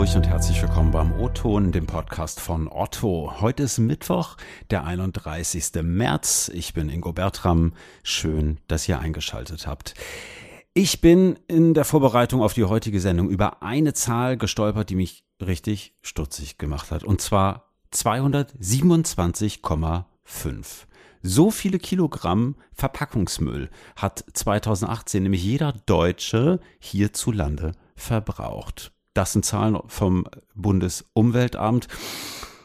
Hamburg und herzlich willkommen beim O-Ton, dem Podcast von Otto. Heute ist Mittwoch, der 31. März. Ich bin Ingo Bertram. Schön, dass ihr eingeschaltet habt. Ich bin in der Vorbereitung auf die heutige Sendung über eine Zahl gestolpert, die mich richtig stutzig gemacht hat. Und zwar 227,5. So viele Kilogramm Verpackungsmüll hat 2018 nämlich jeder Deutsche hierzulande verbraucht. Das sind Zahlen vom Bundesumweltamt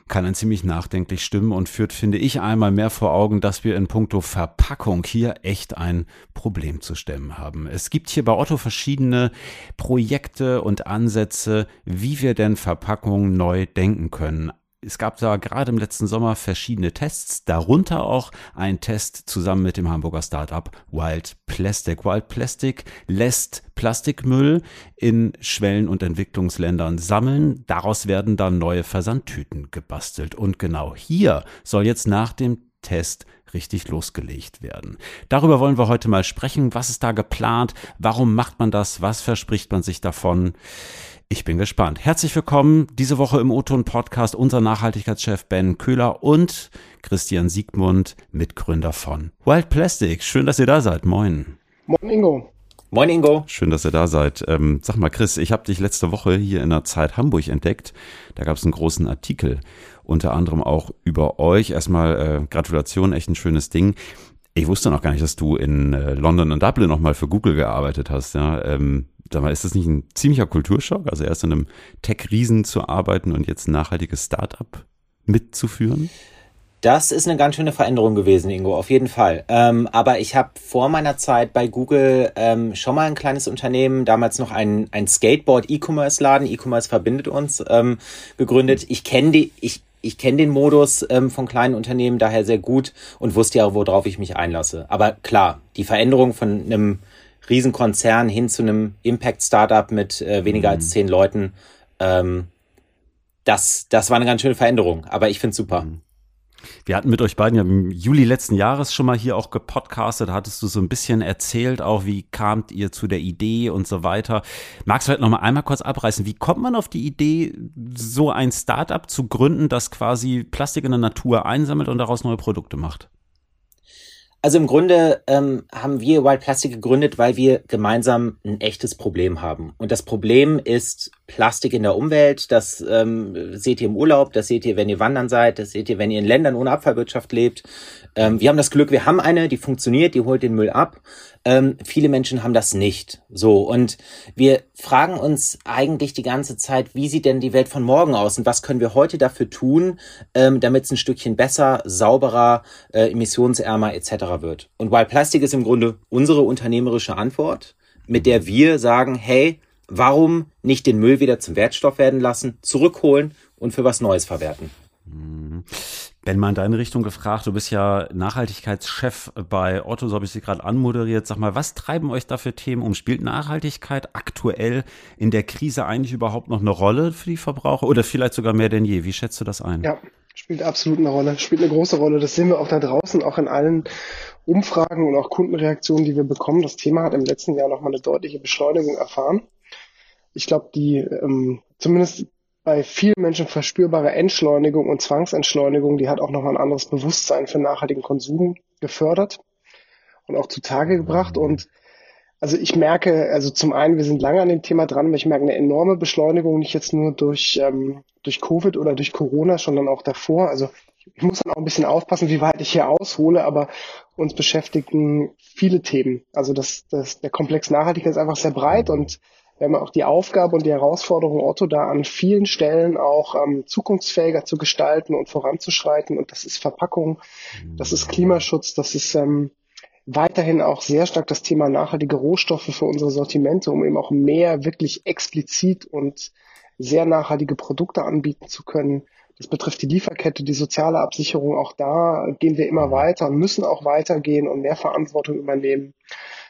kann ein ziemlich nachdenklich stimmen und führt, finde ich, einmal mehr vor Augen, dass wir in puncto Verpackung hier echt ein Problem zu stemmen haben. Es gibt hier bei Otto verschiedene Projekte und Ansätze, wie wir denn Verpackungen neu denken können es gab da gerade im letzten Sommer verschiedene Tests, darunter auch ein Test zusammen mit dem Hamburger Startup Wild Plastic. Wild Plastic lässt Plastikmüll in Schwellen- und Entwicklungsländern sammeln. Daraus werden dann neue Versandtüten gebastelt. Und genau hier soll jetzt nach dem Test richtig losgelegt werden. Darüber wollen wir heute mal sprechen. Was ist da geplant? Warum macht man das? Was verspricht man sich davon? Ich bin gespannt. Herzlich willkommen diese Woche im O-Ton Podcast unser Nachhaltigkeitschef Ben Köhler und Christian Siegmund, Mitgründer von Wild Plastic. Schön, dass ihr da seid. Moin. Moin Ingo. Moin Ingo. Schön, dass ihr da seid. Ähm, sag mal, Chris, ich habe dich letzte Woche hier in der Zeit Hamburg entdeckt. Da gab es einen großen Artikel, unter anderem auch über euch. Erstmal äh, Gratulation, echt ein schönes Ding. Ich wusste noch gar nicht, dass du in äh, London und Dublin nochmal für Google gearbeitet hast. Ja, ähm, sag mal, ist das nicht ein ziemlicher Kulturschock? Also erst in einem Tech-Riesen zu arbeiten und jetzt ein nachhaltiges Startup mitzuführen? Das ist eine ganz schöne Veränderung gewesen, Ingo, auf jeden Fall. Ähm, aber ich habe vor meiner Zeit bei Google ähm, schon mal ein kleines Unternehmen, damals noch ein, ein Skateboard-E-Commerce-Laden, E-Commerce verbindet uns, ähm, gegründet. Ich kenne die, ich, ich kenne den Modus ähm, von kleinen Unternehmen daher sehr gut und wusste ja, worauf ich mich einlasse. Aber klar, die Veränderung von einem Riesenkonzern hin zu einem Impact-Startup mit äh, weniger mhm. als zehn Leuten. Ähm, das, das war eine ganz schöne Veränderung, aber ich finde es super. Mhm. Wir hatten mit euch beiden ja im Juli letzten Jahres schon mal hier auch gepodcastet. Hattest du so ein bisschen erzählt, auch wie kamt ihr zu der Idee und so weiter. Magst du vielleicht noch mal einmal kurz abreißen? Wie kommt man auf die Idee, so ein Startup zu gründen, das quasi Plastik in der Natur einsammelt und daraus neue Produkte macht? Also im Grunde ähm, haben wir Wild Plastic gegründet, weil wir gemeinsam ein echtes Problem haben. Und das Problem ist Plastik in der Umwelt. Das ähm, seht ihr im Urlaub, das seht ihr, wenn ihr wandern seid, das seht ihr, wenn ihr in Ländern ohne Abfallwirtschaft lebt. Ähm, wir haben das Glück, wir haben eine, die funktioniert, die holt den Müll ab. Ähm, viele Menschen haben das nicht. So. Und wir fragen uns eigentlich die ganze Zeit, wie sieht denn die Welt von morgen aus und was können wir heute dafür tun, ähm, damit es ein Stückchen besser, sauberer, äh, emissionsärmer etc. wird. Und Wild Plastic ist im Grunde unsere unternehmerische Antwort, mit der wir sagen, hey, warum nicht den Müll wieder zum Wertstoff werden lassen, zurückholen und für was Neues verwerten? Mhm. Ben, mal in deine Richtung gefragt, du bist ja Nachhaltigkeitschef bei Otto, so habe ich sie gerade anmoderiert. Sag mal, was treiben euch da für Themen um? Spielt Nachhaltigkeit aktuell in der Krise eigentlich überhaupt noch eine Rolle für die Verbraucher oder vielleicht sogar mehr denn je? Wie schätzt du das ein? Ja, spielt absolut eine Rolle, spielt eine große Rolle. Das sehen wir auch da draußen, auch in allen Umfragen und auch Kundenreaktionen, die wir bekommen. Das Thema hat im letzten Jahr nochmal eine deutliche Beschleunigung erfahren. Ich glaube, die ähm, zumindest bei vielen Menschen verspürbare Entschleunigung und Zwangsentschleunigung, die hat auch nochmal ein anderes Bewusstsein für nachhaltigen Konsum gefördert und auch zutage gebracht. Und also ich merke, also zum einen, wir sind lange an dem Thema dran, aber ich merke eine enorme Beschleunigung, nicht jetzt nur durch, ähm, durch Covid oder durch Corona, sondern auch davor. Also ich muss dann auch ein bisschen aufpassen, wie weit ich hier aushole, aber uns beschäftigen viele Themen. Also das, das, der Komplex Nachhaltigkeit ist einfach sehr breit und wir haben auch die Aufgabe und die Herausforderung, Otto da an vielen Stellen auch ähm, zukunftsfähiger zu gestalten und voranzuschreiten. Und das ist Verpackung, das ist Klimaschutz, das ist ähm, weiterhin auch sehr stark das Thema nachhaltige Rohstoffe für unsere Sortimente, um eben auch mehr wirklich explizit und sehr nachhaltige Produkte anbieten zu können. Das betrifft die Lieferkette, die soziale Absicherung. Auch da gehen wir immer weiter und müssen auch weitergehen und mehr Verantwortung übernehmen.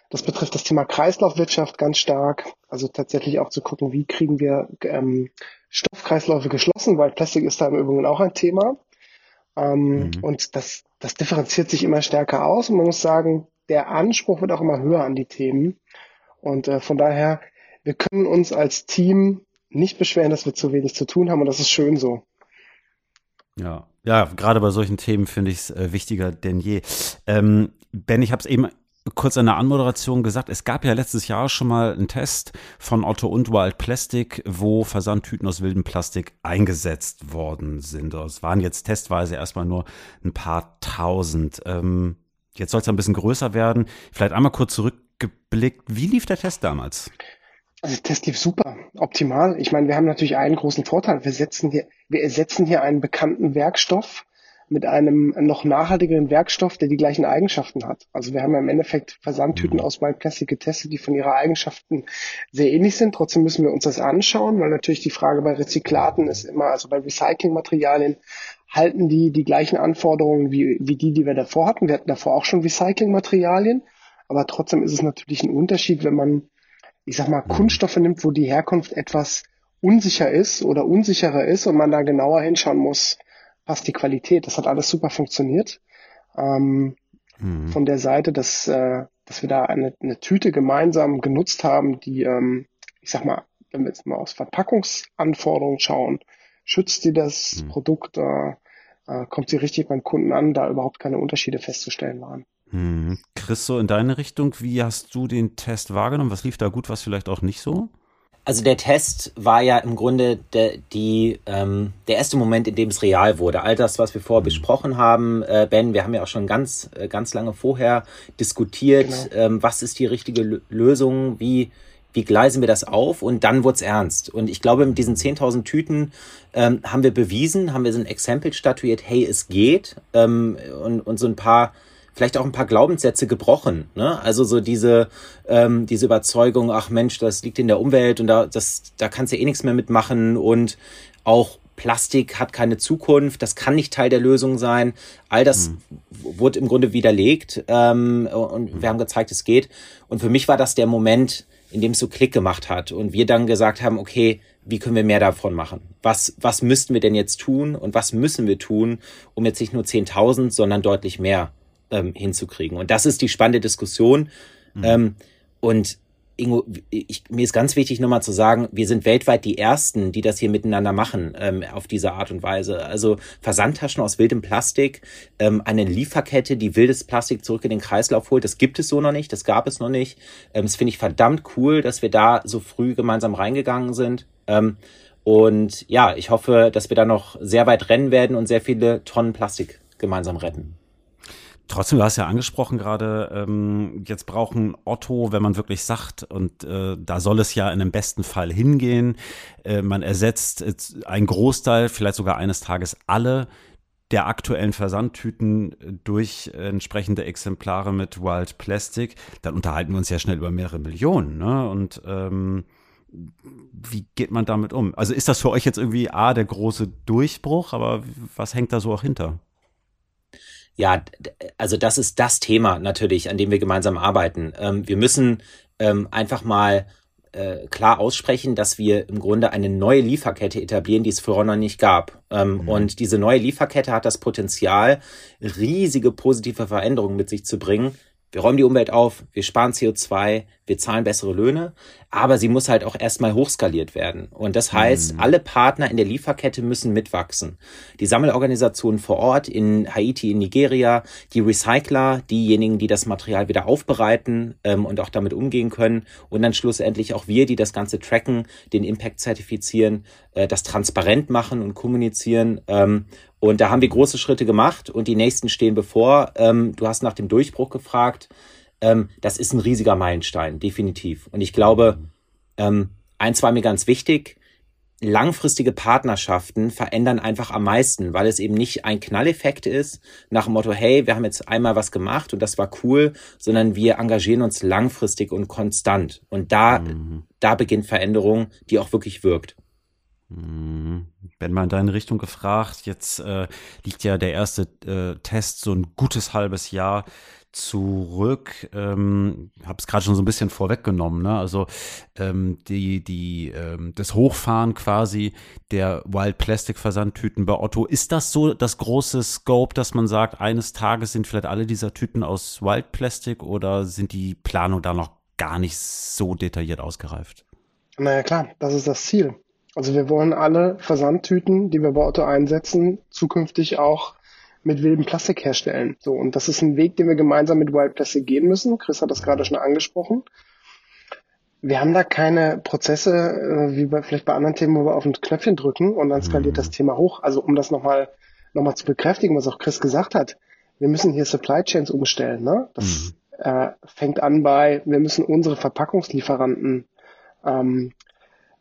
Das betrifft das Thema Kreislaufwirtschaft ganz stark. Also tatsächlich auch zu gucken, wie kriegen wir ähm, Stoffkreisläufe geschlossen, weil Plastik ist da im Übrigen auch ein Thema. Ähm, mhm. Und das, das differenziert sich immer stärker aus. Und man muss sagen, der Anspruch wird auch immer höher an die Themen. Und äh, von daher, wir können uns als Team nicht beschweren, dass wir zu wenig zu tun haben und das ist schön so. Ja, ja, gerade bei solchen Themen finde ich es äh, wichtiger denn je. Ähm, ben, ich habe es eben kurz in der Anmoderation gesagt, es gab ja letztes Jahr schon mal einen Test von Otto und Wild Plastic, wo Versandtüten aus wildem Plastik eingesetzt worden sind. Es waren jetzt testweise erstmal nur ein paar tausend. Ähm, jetzt soll es ein bisschen größer werden. Vielleicht einmal kurz zurückgeblickt. Wie lief der Test damals? Also der Test lief super, optimal. Ich meine, wir haben natürlich einen großen Vorteil. Wir setzen hier, wir ersetzen hier einen bekannten Werkstoff mit einem noch nachhaltigeren Werkstoff, der die gleichen Eigenschaften hat. Also wir haben ja im Endeffekt Versandtüten mhm. aus Plastik getestet, die von ihren Eigenschaften sehr ähnlich sind. Trotzdem müssen wir uns das anschauen, weil natürlich die Frage bei Rezyklaten ist immer, also bei Recyclingmaterialien, halten die die gleichen Anforderungen wie, wie die, die wir davor hatten. Wir hatten davor auch schon Recyclingmaterialien, aber trotzdem ist es natürlich ein Unterschied, wenn man, ich sag mal, mhm. Kunststoffe nimmt, wo die Herkunft etwas unsicher ist oder unsicherer ist und man da genauer hinschauen muss, passt die Qualität. Das hat alles super funktioniert. Ähm, mhm. Von der Seite, dass, äh, dass wir da eine, eine Tüte gemeinsam genutzt haben, die, ähm, ich sag mal, wenn wir jetzt mal aus Verpackungsanforderungen schauen, schützt sie das mhm. Produkt, äh, äh, kommt sie richtig beim Kunden an, da überhaupt keine Unterschiede festzustellen waren. Mhm. Chris, so in deine Richtung, wie hast du den Test wahrgenommen? Was lief da gut, was vielleicht auch nicht so? Also der Test war ja im Grunde der, die, ähm, der erste Moment, in dem es real wurde. All das, was wir vorher mhm. besprochen haben, äh, Ben, wir haben ja auch schon ganz, äh, ganz lange vorher diskutiert, genau. ähm, was ist die richtige Lösung, wie, wie gleisen wir das auf und dann wurde es ernst. Und ich glaube, mit diesen 10.000 Tüten ähm, haben wir bewiesen, haben wir so ein Exempel statuiert, hey, es geht ähm, und, und so ein paar vielleicht auch ein paar Glaubenssätze gebrochen. Ne? Also so diese, ähm, diese Überzeugung, ach Mensch, das liegt in der Umwelt und da, das, da kannst du eh nichts mehr mitmachen und auch Plastik hat keine Zukunft, das kann nicht Teil der Lösung sein. All das mhm. wurde im Grunde widerlegt ähm, und mhm. wir haben gezeigt, es geht. Und für mich war das der Moment, in dem es so Klick gemacht hat und wir dann gesagt haben, okay, wie können wir mehr davon machen? Was, was müssten wir denn jetzt tun und was müssen wir tun, um jetzt nicht nur 10.000, sondern deutlich mehr ähm, hinzukriegen. Und das ist die spannende Diskussion. Mhm. Ähm, und Ingo, ich, mir ist ganz wichtig nochmal zu sagen, wir sind weltweit die Ersten, die das hier miteinander machen, ähm, auf diese Art und Weise. Also Versandtaschen aus wildem Plastik, ähm, eine Lieferkette, die wildes Plastik zurück in den Kreislauf holt, das gibt es so noch nicht, das gab es noch nicht. Ähm, das finde ich verdammt cool, dass wir da so früh gemeinsam reingegangen sind. Ähm, und ja, ich hoffe, dass wir da noch sehr weit rennen werden und sehr viele Tonnen Plastik gemeinsam retten. Trotzdem, du hast ja angesprochen gerade, ähm, jetzt brauchen Otto, wenn man wirklich sagt, und äh, da soll es ja in dem besten Fall hingehen, äh, man ersetzt einen Großteil, vielleicht sogar eines Tages alle der aktuellen Versandtüten durch entsprechende Exemplare mit Wild Plastic, dann unterhalten wir uns ja schnell über mehrere Millionen. Ne? Und ähm, wie geht man damit um? Also ist das für euch jetzt irgendwie A, der große Durchbruch, aber was hängt da so auch hinter? Ja, also das ist das Thema natürlich, an dem wir gemeinsam arbeiten. Ähm, wir müssen ähm, einfach mal äh, klar aussprechen, dass wir im Grunde eine neue Lieferkette etablieren, die es vorher noch nicht gab. Ähm, mhm. Und diese neue Lieferkette hat das Potenzial, riesige positive Veränderungen mit sich zu bringen. Wir räumen die Umwelt auf, wir sparen CO2, wir zahlen bessere Löhne, aber sie muss halt auch erstmal hochskaliert werden. Und das heißt, mhm. alle Partner in der Lieferkette müssen mitwachsen. Die Sammelorganisationen vor Ort in Haiti, in Nigeria, die Recycler, diejenigen, die das Material wieder aufbereiten ähm, und auch damit umgehen können und dann schlussendlich auch wir, die das Ganze tracken, den Impact zertifizieren, äh, das transparent machen und kommunizieren. Ähm, und da haben wir große Schritte gemacht und die nächsten stehen bevor. Ähm, du hast nach dem Durchbruch gefragt ähm, das ist ein riesiger Meilenstein, definitiv. Und ich glaube, ähm, eins war mir ganz wichtig, langfristige Partnerschaften verändern einfach am meisten, weil es eben nicht ein Knalleffekt ist nach dem Motto, hey, wir haben jetzt einmal was gemacht und das war cool, sondern wir engagieren uns langfristig und konstant. Und da, mhm. da beginnt Veränderung, die auch wirklich wirkt. Mhm. Wenn man in deine Richtung gefragt, jetzt äh, liegt ja der erste äh, Test so ein gutes halbes Jahr zurück. Ähm, habe es gerade schon so ein bisschen vorweggenommen. Ne? Also ähm, die, die, ähm, das Hochfahren quasi der Wild Plastic Versandtüten bei Otto. Ist das so das große Scope, dass man sagt, eines Tages sind vielleicht alle dieser Tüten aus Wild Plastic oder sind die Planung da noch gar nicht so detailliert ausgereift? Naja klar, das ist das Ziel. Also wir wollen alle Versandtüten, die wir bei Otto einsetzen, zukünftig auch mit wildem Plastik herstellen. So, und das ist ein Weg, den wir gemeinsam mit Wild Plastic gehen müssen. Chris hat das gerade schon angesprochen. Wir haben da keine Prozesse, äh, wie bei, vielleicht bei anderen Themen, wo wir auf ein Knöpfchen drücken und dann skaliert mhm. das Thema hoch. Also um das nochmal noch mal zu bekräftigen, was auch Chris gesagt hat, wir müssen hier Supply Chains umstellen. Ne? Das mhm. äh, fängt an bei, wir müssen unsere Verpackungslieferanten ähm,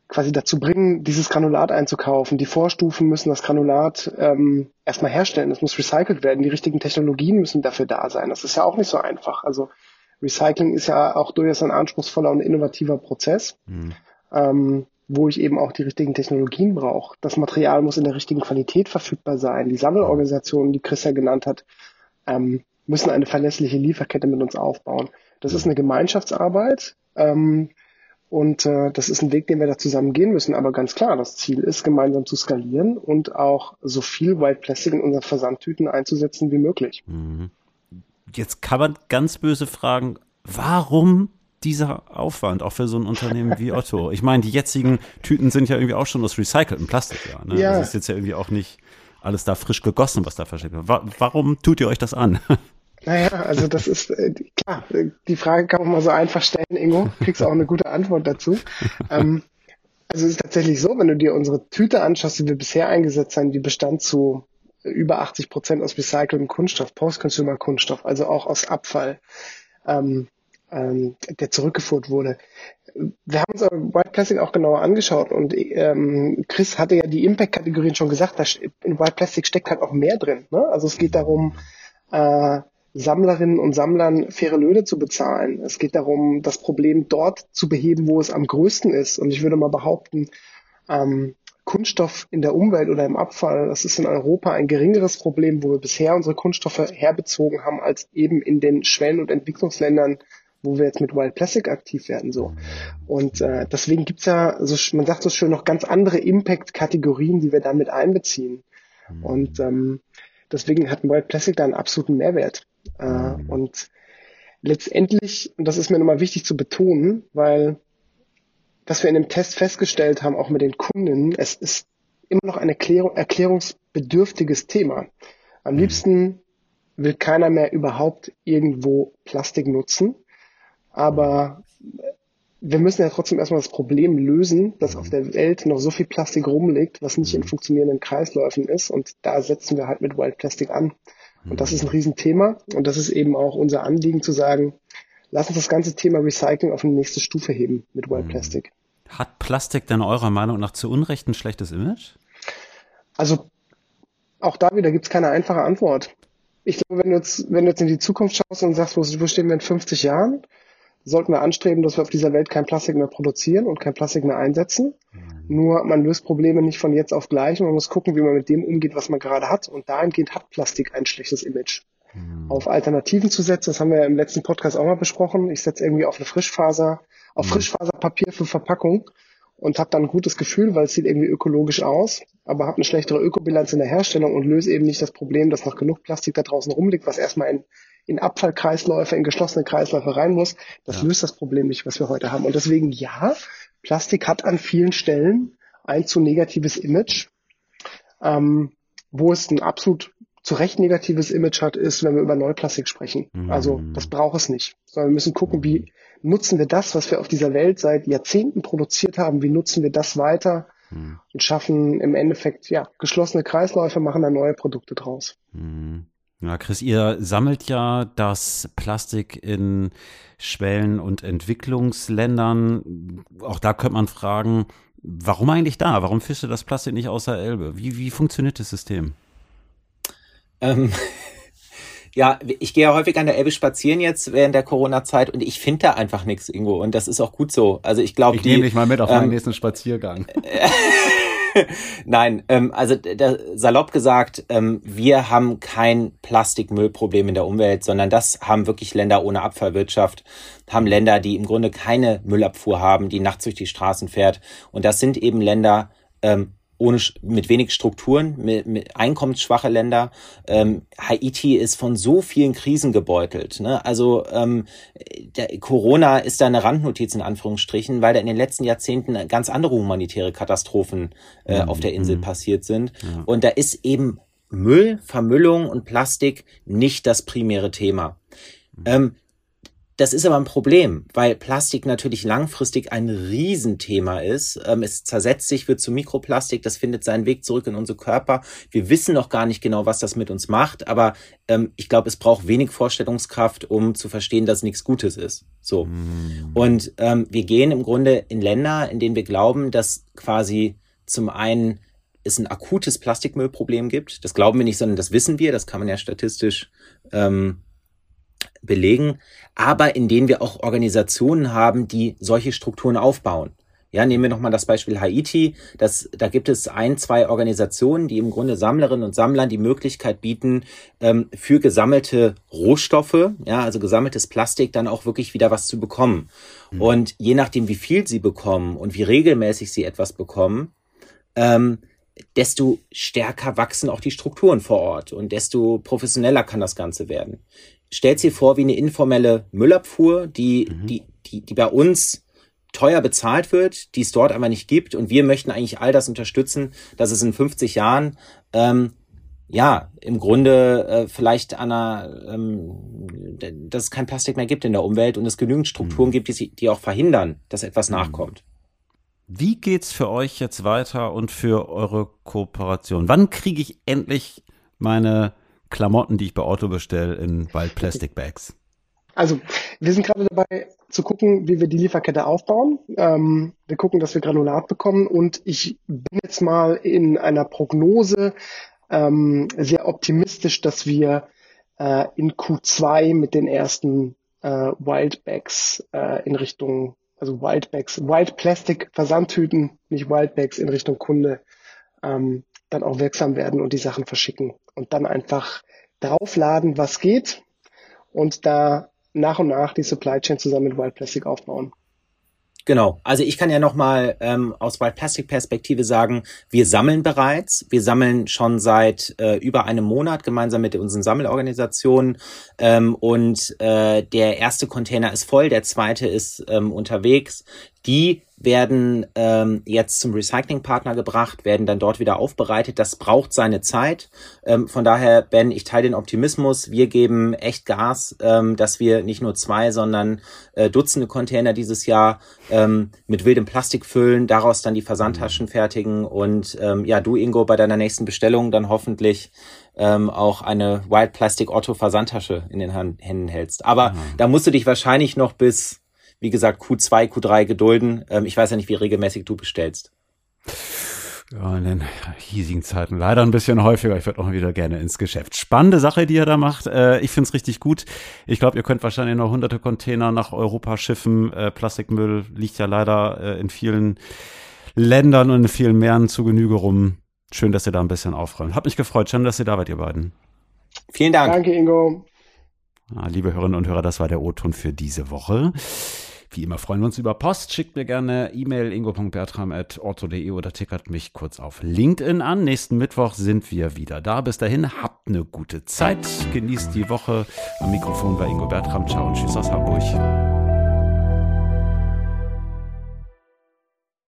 quasi dazu bringen, dieses Granulat einzukaufen. Die Vorstufen müssen das Granulat ähm, erstmal herstellen. Es muss recycelt werden. Die richtigen Technologien müssen dafür da sein. Das ist ja auch nicht so einfach. Also Recycling ist ja auch durchaus ein anspruchsvoller und innovativer Prozess, mhm. ähm, wo ich eben auch die richtigen Technologien brauche. Das Material muss in der richtigen Qualität verfügbar sein. Die Sammelorganisationen, die Chris ja genannt hat, ähm, müssen eine verlässliche Lieferkette mit uns aufbauen. Das ist eine Gemeinschaftsarbeit. Ähm, und äh, das ist ein Weg, den wir da zusammen gehen müssen. Aber ganz klar, das Ziel ist, gemeinsam zu skalieren und auch so viel White Plastic in unseren Versandtüten einzusetzen wie möglich. Mhm. Jetzt kann man ganz böse fragen, warum dieser Aufwand auch für so ein Unternehmen wie Otto? Ich meine, die jetzigen Tüten sind ja irgendwie auch schon aus recyceltem Plastik. Ja, ne? ja. Das ist jetzt ja irgendwie auch nicht alles da frisch gegossen, was da versteckt wird. Warum tut ihr euch das an? Naja, also das ist äh, klar, die Frage kann man mal so einfach stellen, Ingo. Kriegst auch eine gute Antwort dazu. Ähm, also es ist tatsächlich so, wenn du dir unsere Tüte anschaust, die wir bisher eingesetzt haben, die bestand zu über 80 Prozent aus recyceltem Kunststoff, Post-Consumer-Kunststoff, also auch aus Abfall, ähm, ähm, der zurückgeführt wurde. Wir haben uns aber White Plastic auch genauer angeschaut und ähm, Chris hatte ja die Impact-Kategorien schon gesagt, da in White Plastic steckt halt auch mehr drin. Ne? Also es geht darum, äh, Sammlerinnen und Sammlern faire Löhne zu bezahlen. Es geht darum, das Problem dort zu beheben, wo es am größten ist. Und ich würde mal behaupten, ähm, Kunststoff in der Umwelt oder im Abfall, das ist in Europa ein geringeres Problem, wo wir bisher unsere Kunststoffe herbezogen haben, als eben in den Schwellen- und Entwicklungsländern, wo wir jetzt mit Wild Plastic aktiv werden. So. Und äh, deswegen gibt's ja, so, man sagt so schön, noch ganz andere Impact-Kategorien, die wir damit einbeziehen. Und ähm, deswegen hat Wild Plastic da einen absoluten Mehrwert. Äh, mhm. Und letztendlich, und das ist mir nochmal wichtig zu betonen, weil was wir in dem Test festgestellt haben, auch mit den Kunden, es ist immer noch ein Erklärung, erklärungsbedürftiges Thema. Am mhm. liebsten will keiner mehr überhaupt irgendwo Plastik nutzen, aber wir müssen ja trotzdem erstmal das Problem lösen, dass auf der Welt noch so viel Plastik rumliegt, was nicht in mhm. funktionierenden Kreisläufen ist und da setzen wir halt mit Wild Plastic an. Und das ist ein Riesenthema. Und das ist eben auch unser Anliegen zu sagen, lass uns das ganze Thema Recycling auf eine nächste Stufe heben mit Wild mhm. Plastic. Hat Plastik denn eurer Meinung nach zu Unrecht ein schlechtes Image? Also auch da wieder gibt es keine einfache Antwort. Ich glaube, wenn du jetzt, wenn du jetzt in die Zukunft schaust und sagst, wo, wo stehen wir in 50 Jahren, sollten wir anstreben, dass wir auf dieser Welt kein Plastik mehr produzieren und kein Plastik mehr einsetzen. Mhm. Nur man löst Probleme nicht von jetzt auf gleich man muss gucken, wie man mit dem umgeht, was man gerade hat. Und dahingehend hat Plastik ein schlechtes Image. Mhm. Auf Alternativen zu setzen, das haben wir im letzten Podcast auch mal besprochen. Ich setze irgendwie auf eine Frischfaser, auf mhm. Frischfaserpapier für Verpackung und habe dann ein gutes Gefühl, weil es sieht irgendwie ökologisch aus, aber habe eine schlechtere Ökobilanz in der Herstellung und löse eben nicht das Problem, dass noch genug Plastik da draußen rumliegt, was erstmal in, in Abfallkreisläufe, in geschlossene Kreisläufe rein muss. Das ja. löst das Problem nicht, was wir heute haben. Und deswegen ja, Plastik hat an vielen Stellen ein zu negatives Image. Ähm, wo es ein absolut zu Recht negatives Image hat, ist, wenn wir über Neuplastik sprechen. Mhm. Also das braucht es nicht. Sondern wir müssen gucken, wie nutzen wir das, was wir auf dieser Welt seit Jahrzehnten produziert haben, wie nutzen wir das weiter mhm. und schaffen im Endeffekt ja geschlossene Kreisläufe, machen da neue Produkte draus. Mhm. Ja, Chris, ihr sammelt ja das Plastik in Schwellen- und Entwicklungsländern. Auch da könnte man fragen, warum eigentlich da? Warum fischt ihr das Plastik nicht außer Elbe? Wie, wie funktioniert das System? Ähm, ja, ich gehe ja häufig an der Elbe spazieren jetzt während der Corona-Zeit und ich finde da einfach nichts, Ingo. Und das ist auch gut so. Also ich glaube, ich nehme dich mal mit auf meinen ähm, nächsten Spaziergang. Nein, ähm, also der, salopp gesagt, ähm, wir haben kein Plastikmüllproblem in der Umwelt, sondern das haben wirklich Länder ohne Abfallwirtschaft, haben Länder, die im Grunde keine Müllabfuhr haben, die nachts durch die Straßen fährt. Und das sind eben Länder, ähm, ohne mit wenig Strukturen, mit, mit einkommensschwache Länder. Ähm, Haiti ist von so vielen Krisen gebeutelt. Ne? Also ähm, der, Corona ist da eine Randnotiz in Anführungsstrichen, weil da in den letzten Jahrzehnten ganz andere humanitäre Katastrophen äh, mhm. auf der Insel mhm. passiert sind. Ja. Und da ist eben Müll, Vermüllung und Plastik nicht das primäre Thema. Mhm. Ähm, das ist aber ein Problem, weil Plastik natürlich langfristig ein Riesenthema ist. Ähm, es zersetzt sich, wird zu Mikroplastik, das findet seinen Weg zurück in unsere Körper. Wir wissen noch gar nicht genau, was das mit uns macht, aber ähm, ich glaube, es braucht wenig Vorstellungskraft, um zu verstehen, dass nichts Gutes ist. So. Mm. Und ähm, wir gehen im Grunde in Länder, in denen wir glauben, dass quasi zum einen es ein akutes Plastikmüllproblem gibt. Das glauben wir nicht, sondern das wissen wir. Das kann man ja statistisch ähm, belegen, aber in denen wir auch Organisationen haben, die solche Strukturen aufbauen. Ja, nehmen wir nochmal das Beispiel Haiti. Das, da gibt es ein, zwei Organisationen, die im Grunde Sammlerinnen und Sammlern die Möglichkeit bieten, ähm, für gesammelte Rohstoffe, ja, also gesammeltes Plastik, dann auch wirklich wieder was zu bekommen. Mhm. Und je nachdem, wie viel sie bekommen und wie regelmäßig sie etwas bekommen, ähm, desto stärker wachsen auch die Strukturen vor Ort und desto professioneller kann das Ganze werden stellt sie vor wie eine informelle Müllabfuhr, die, mhm. die, die, die bei uns teuer bezahlt wird, die es dort aber nicht gibt. Und wir möchten eigentlich all das unterstützen, dass es in 50 Jahren ähm, ja, im Grunde äh, vielleicht an einer, ähm, dass es kein Plastik mehr gibt in der Umwelt und es genügend Strukturen mhm. gibt, die, die auch verhindern, dass etwas mhm. nachkommt. Wie geht's für euch jetzt weiter und für eure Kooperation? Wann kriege ich endlich meine Klamotten, die ich bei Otto bestelle, in Wild Plastic Bags? Also, wir sind gerade dabei zu gucken, wie wir die Lieferkette aufbauen. Ähm, wir gucken, dass wir Granulat bekommen und ich bin jetzt mal in einer Prognose ähm, sehr optimistisch, dass wir äh, in Q2 mit den ersten äh, Wildbags äh, in Richtung, also Wildbags, Wild Plastic Versandtüten, nicht Wildbags in Richtung Kunde, ähm, dann auch wirksam werden und die Sachen verschicken und dann einfach draufladen, was geht und da nach und nach die Supply Chain zusammen mit Wild Plastic aufbauen. Genau. Also ich kann ja nochmal ähm, aus Wild Plastic Perspektive sagen, wir sammeln bereits. Wir sammeln schon seit äh, über einem Monat gemeinsam mit unseren Sammelorganisationen. Ähm, und äh, der erste Container ist voll, der zweite ist ähm, unterwegs. Die werden ähm, jetzt zum Recyclingpartner gebracht, werden dann dort wieder aufbereitet. Das braucht seine Zeit. Ähm, von daher, Ben, ich teile den Optimismus. Wir geben echt Gas, ähm, dass wir nicht nur zwei, sondern äh, Dutzende Container dieses Jahr ähm, mit wildem Plastik füllen, daraus dann die Versandtaschen fertigen und ähm, ja, du, Ingo, bei deiner nächsten Bestellung dann hoffentlich ähm, auch eine Wild Plastic Otto Versandtasche in den Händen hältst. Aber mhm. da musst du dich wahrscheinlich noch bis wie gesagt, Q2, Q3 gedulden. Ähm, ich weiß ja nicht, wie regelmäßig du bestellst. Ja, in den hiesigen Zeiten leider ein bisschen häufiger. Ich würde auch wieder gerne ins Geschäft. Spannende Sache, die ihr da macht. Äh, ich finde es richtig gut. Ich glaube, ihr könnt wahrscheinlich noch hunderte Container nach Europa schiffen. Äh, Plastikmüll liegt ja leider äh, in vielen Ländern und in vielen Meeren zu Genüge rum. Schön, dass ihr da ein bisschen aufräumt. Hat mich gefreut. Schön, dass ihr da wart, ihr beiden. Vielen Dank. Danke, Ingo. Ah, liebe Hörerinnen und Hörer, das war der O-Ton für diese Woche. Wie immer freuen wir uns über Post. Schickt mir gerne E-Mail ingo.bertram.orto.de oder tickert mich kurz auf LinkedIn an. Nächsten Mittwoch sind wir wieder da. Bis dahin, habt eine gute Zeit. Genießt die Woche. Am Mikrofon bei Ingo Bertram. Ciao und tschüss aus Hamburg.